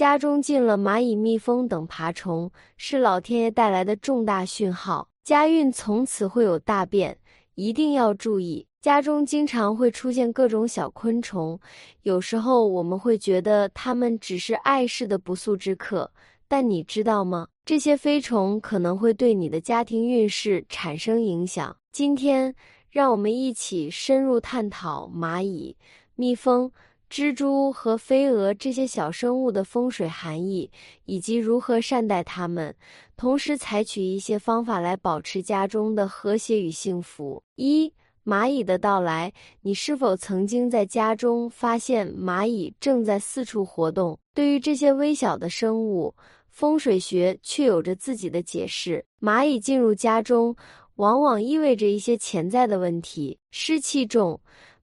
家中进了蚂蚁、蜜蜂等爬虫，是老天爷带来的重大讯号，家运从此会有大变，一定要注意。家中经常会出现各种小昆虫，有时候我们会觉得它们只是碍事的不速之客，但你知道吗？这些飞虫可能会对你的家庭运势产生影响。今天，让我们一起深入探讨蚂蚁、蜜蜂。蜘蛛和飞蛾这些小生物的风水含义，以及如何善待它们，同时采取一些方法来保持家中的和谐与幸福。一、蚂蚁的到来，你是否曾经在家中发现蚂蚁正在四处活动？对于这些微小的生物，风水学却有着自己的解释。蚂蚁进入家中，往往意味着一些潜在的问题，湿气重。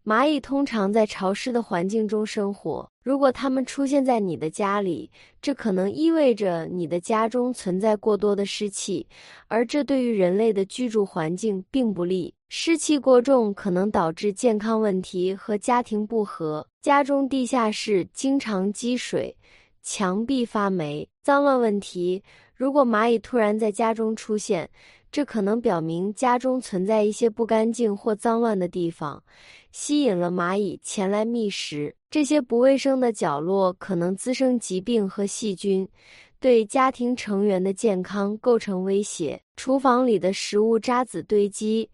蚂蚁通常在潮湿的环境中生活。如果它们出现在你的家里，这可能意味着你的家中存在过多的湿气，而这对于人类的居住环境并不利。湿气过重可能导致健康问题和家庭不和。家中地下室经常积水，墙壁发霉，脏乱问题。如果蚂蚁突然在家中出现，这可能表明家中存在一些不干净或脏乱的地方。吸引了蚂蚁前来觅食，这些不卫生的角落可能滋生疾病和细菌，对家庭成员的健康构成威胁。厨房里的食物渣子堆积，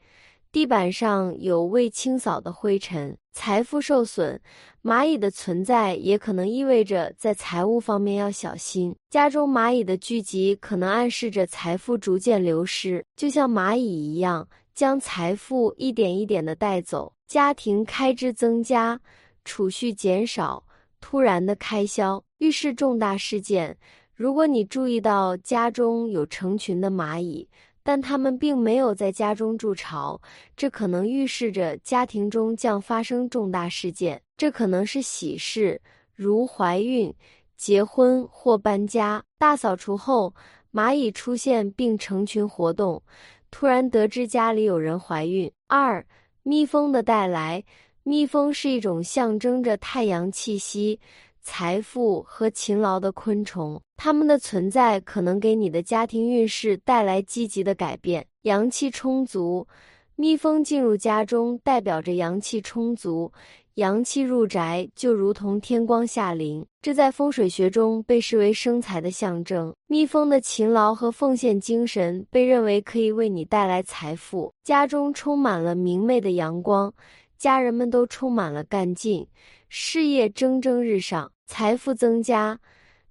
地板上有未清扫的灰尘，财富受损。蚂蚁的存在也可能意味着在财务方面要小心。家中蚂蚁的聚集可能暗示着财富逐渐流失，就像蚂蚁一样，将财富一点一点的带走。家庭开支增加，储蓄减少，突然的开销预示重大事件。如果你注意到家中有成群的蚂蚁，但它们并没有在家中筑巢，这可能预示着家庭中将发生重大事件。这可能是喜事，如怀孕、结婚或搬家。大扫除后，蚂蚁出现并成群活动，突然得知家里有人怀孕。二。蜜蜂的带来，蜜蜂是一种象征着太阳气息、财富和勤劳的昆虫。它们的存在可能给你的家庭运势带来积极的改变。阳气充足，蜜蜂进入家中代表着阳气充足。阳气入宅，就如同天光下临，这在风水学中被视为生财的象征。蜜蜂的勤劳和奉献精神被认为可以为你带来财富。家中充满了明媚的阳光，家人们都充满了干劲，事业蒸蒸日上，财富增加。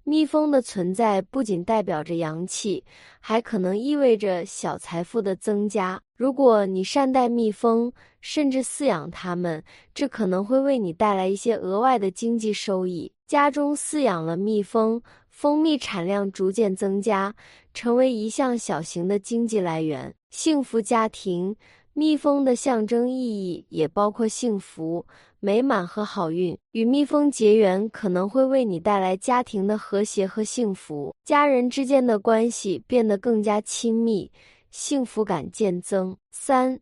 蜜蜂的存在不仅代表着阳气，还可能意味着小财富的增加。如果你善待蜜蜂，甚至饲养它们，这可能会为你带来一些额外的经济收益。家中饲养了蜜蜂，蜂蜜产量逐渐增加，成为一项小型的经济来源。幸福家庭。蜜蜂的象征意义也包括幸福、美满和好运。与蜜蜂结缘可能会为你带来家庭的和谐和幸福，家人之间的关系变得更加亲密，幸福感渐增。三、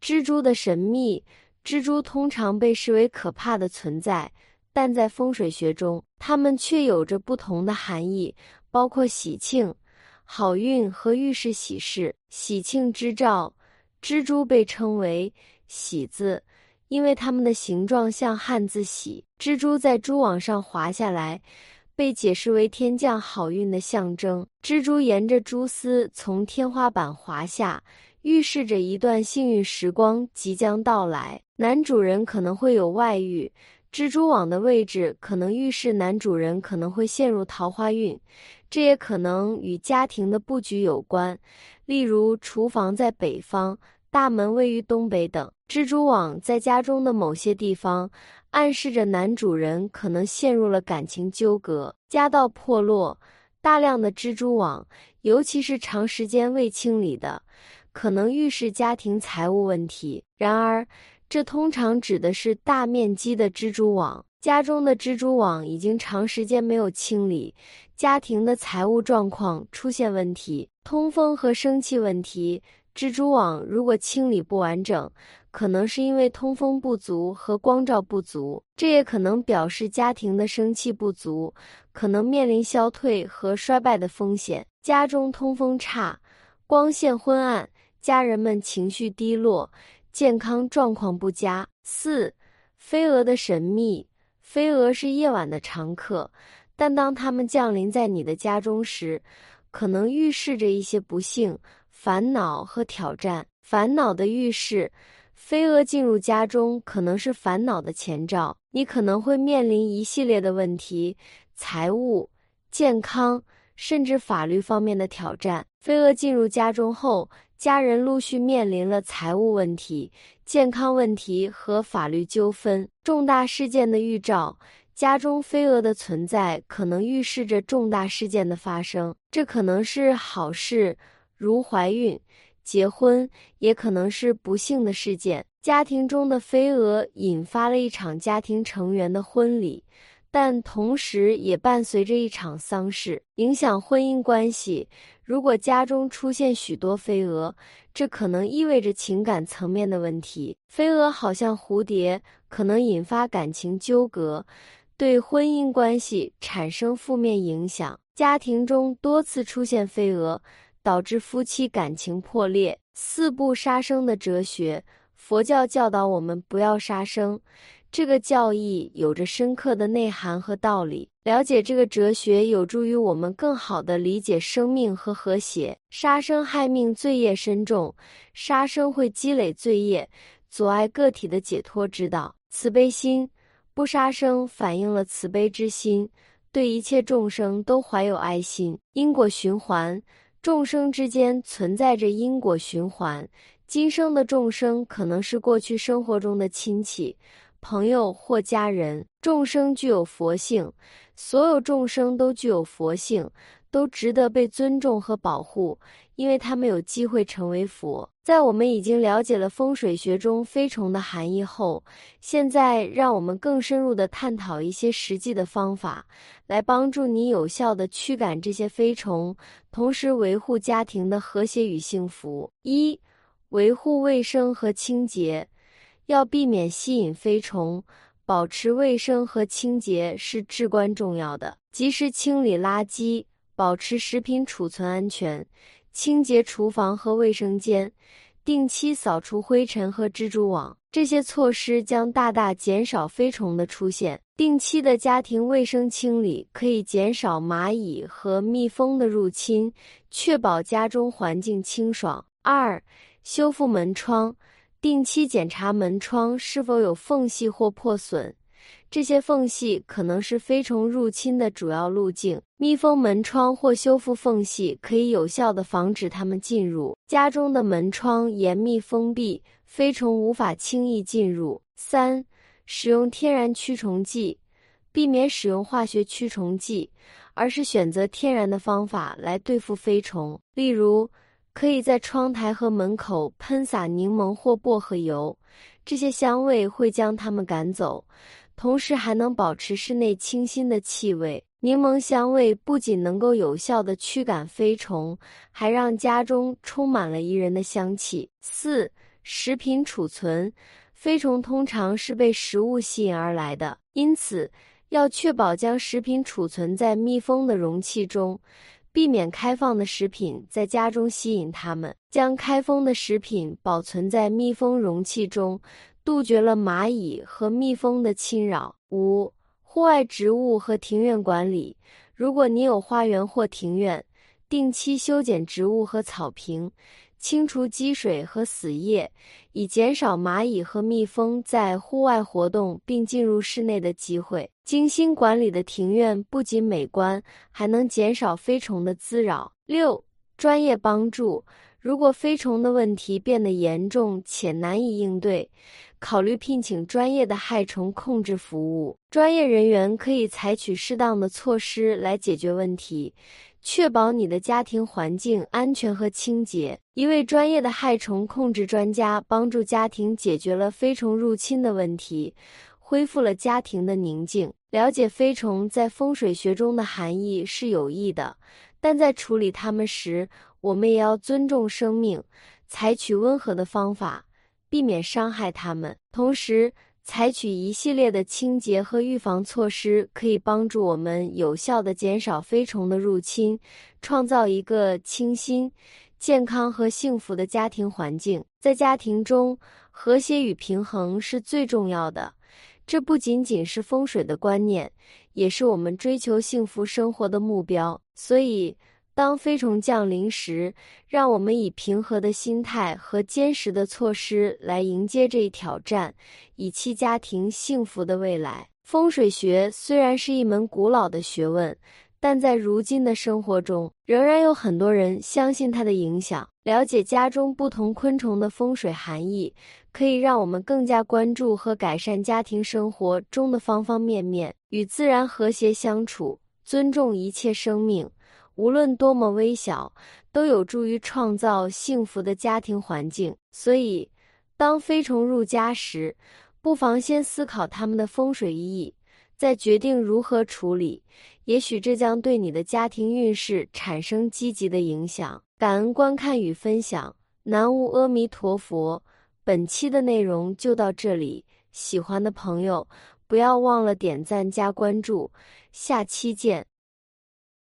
蜘蛛的神秘。蜘蛛通常被视为可怕的存在，但在风水学中，它们却有着不同的含义，包括喜庆、好运和预示喜事。喜庆之兆。蜘蛛被称为“喜字”，因为它们的形状像汉字“喜”。蜘蛛在蛛网上滑下来，被解释为天降好运的象征。蜘蛛沿着蛛丝从天花板滑下，预示着一段幸运时光即将到来。男主人可能会有外遇，蜘蛛网的位置可能预示男主人可能会陷入桃花运。这也可能与家庭的布局有关，例如厨房在北方，大门位于东北等。蜘蛛网在家中的某些地方，暗示着男主人可能陷入了感情纠葛，家道破落。大量的蜘蛛网，尤其是长时间未清理的，可能预示家庭财务问题。然而，这通常指的是大面积的蜘蛛网。家中的蜘蛛网已经长时间没有清理，家庭的财务状况出现问题，通风和生气问题。蜘蛛网如果清理不完整，可能是因为通风不足和光照不足，这也可能表示家庭的生气不足，可能面临消退和衰败的风险。家中通风差，光线昏暗，家人们情绪低落，健康状况不佳。四、飞蛾的神秘。飞蛾是夜晚的常客，但当它们降临在你的家中时，可能预示着一些不幸、烦恼和挑战。烦恼的预示，飞蛾进入家中可能是烦恼的前兆。你可能会面临一系列的问题：财务、健康，甚至法律方面的挑战。飞蛾进入家中后，家人陆续面临了财务问题、健康问题和法律纠纷。重大事件的预兆。家中飞蛾的存在可能预示着重大事件的发生，这可能是好事，如怀孕、结婚，也可能是不幸的事件。家庭中的飞蛾引发了一场家庭成员的婚礼，但同时也伴随着一场丧事，影响婚姻关系。如果家中出现许多飞蛾，这可能意味着情感层面的问题。飞蛾好像蝴蝶，可能引发感情纠葛。对婚姻关系产生负面影响，家庭中多次出现飞蛾，导致夫妻感情破裂。四不杀生的哲学，佛教教导我们不要杀生，这个教义有着深刻的内涵和道理。了解这个哲学，有助于我们更好地理解生命和和谐。杀生害命，罪业深重，杀生会积累罪业，阻碍个体的解脱之道。慈悲心。不杀生反映了慈悲之心，对一切众生都怀有爱心。因果循环，众生之间存在着因果循环。今生的众生可能是过去生活中的亲戚、朋友或家人。众生具有佛性，所有众生都具有佛性。都值得被尊重和保护，因为他们有机会成为佛。在我们已经了解了风水学中飞虫的含义后，现在让我们更深入的探讨一些实际的方法，来帮助你有效的驱赶这些飞虫，同时维护家庭的和谐与幸福。一、维护卫生和清洁，要避免吸引飞虫，保持卫生和清洁是至关重要的。及时清理垃圾。保持食品储存安全，清洁厨房和卫生间，定期扫除灰尘和蜘蛛网。这些措施将大大减少飞虫的出现。定期的家庭卫生清理可以减少蚂蚁和蜜蜂的入侵，确保家中环境清爽。二、修复门窗，定期检查门窗是否有缝隙或破损。这些缝隙可能是飞虫入侵的主要路径。密封门窗或修复缝隙可以有效地防止它们进入家中的门窗严密封闭，飞虫无法轻易进入。三、使用天然驱虫剂，避免使用化学驱虫剂，而是选择天然的方法来对付飞虫。例如，可以在窗台和门口喷洒柠檬或薄荷油，这些香味会将它们赶走。同时还能保持室内清新的气味。柠檬香味不仅能够有效的驱赶飞虫，还让家中充满了宜人的香气。四、食品储存，飞虫通常是被食物吸引而来的，因此要确保将食品储存在密封的容器中，避免开放的食品在家中吸引它们。将开封的食品保存在密封容器中。杜绝了蚂蚁和蜜蜂的侵扰。五、户外植物和庭院管理。如果你有花园或庭院，定期修剪植物和草坪，清除积水和死叶，以减少蚂蚁和蜜蜂在户外活动并进入室内的机会。精心管理的庭院不仅美观，还能减少飞虫的滋扰。六、专业帮助。如果飞虫的问题变得严重且难以应对，考虑聘请专业的害虫控制服务。专业人员可以采取适当的措施来解决问题，确保你的家庭环境安全和清洁。一位专业的害虫控制专家帮助家庭解决了飞虫入侵的问题，恢复了家庭的宁静。了解飞虫在风水学中的含义是有益的，但在处理它们时，我们也要尊重生命，采取温和的方法，避免伤害它们。同时，采取一系列的清洁和预防措施，可以帮助我们有效地减少飞虫的入侵，创造一个清新、健康和幸福的家庭环境。在家庭中，和谐与平衡是最重要的。这不仅仅是风水的观念，也是我们追求幸福生活的目标。所以，当飞虫降临时，让我们以平和的心态和坚实的措施来迎接这一挑战，以期家庭幸福的未来。风水学虽然是一门古老的学问。但在如今的生活中，仍然有很多人相信它的影响。了解家中不同昆虫的风水含义，可以让我们更加关注和改善家庭生活中的方方面面。与自然和谐相处，尊重一切生命，无论多么微小，都有助于创造幸福的家庭环境。所以，当飞虫入家时，不妨先思考它们的风水意义。再决定如何处理，也许这将对你的家庭运势产生积极的影响。感恩观看与分享，南无阿弥陀佛。本期的内容就到这里，喜欢的朋友不要忘了点赞加关注，下期见。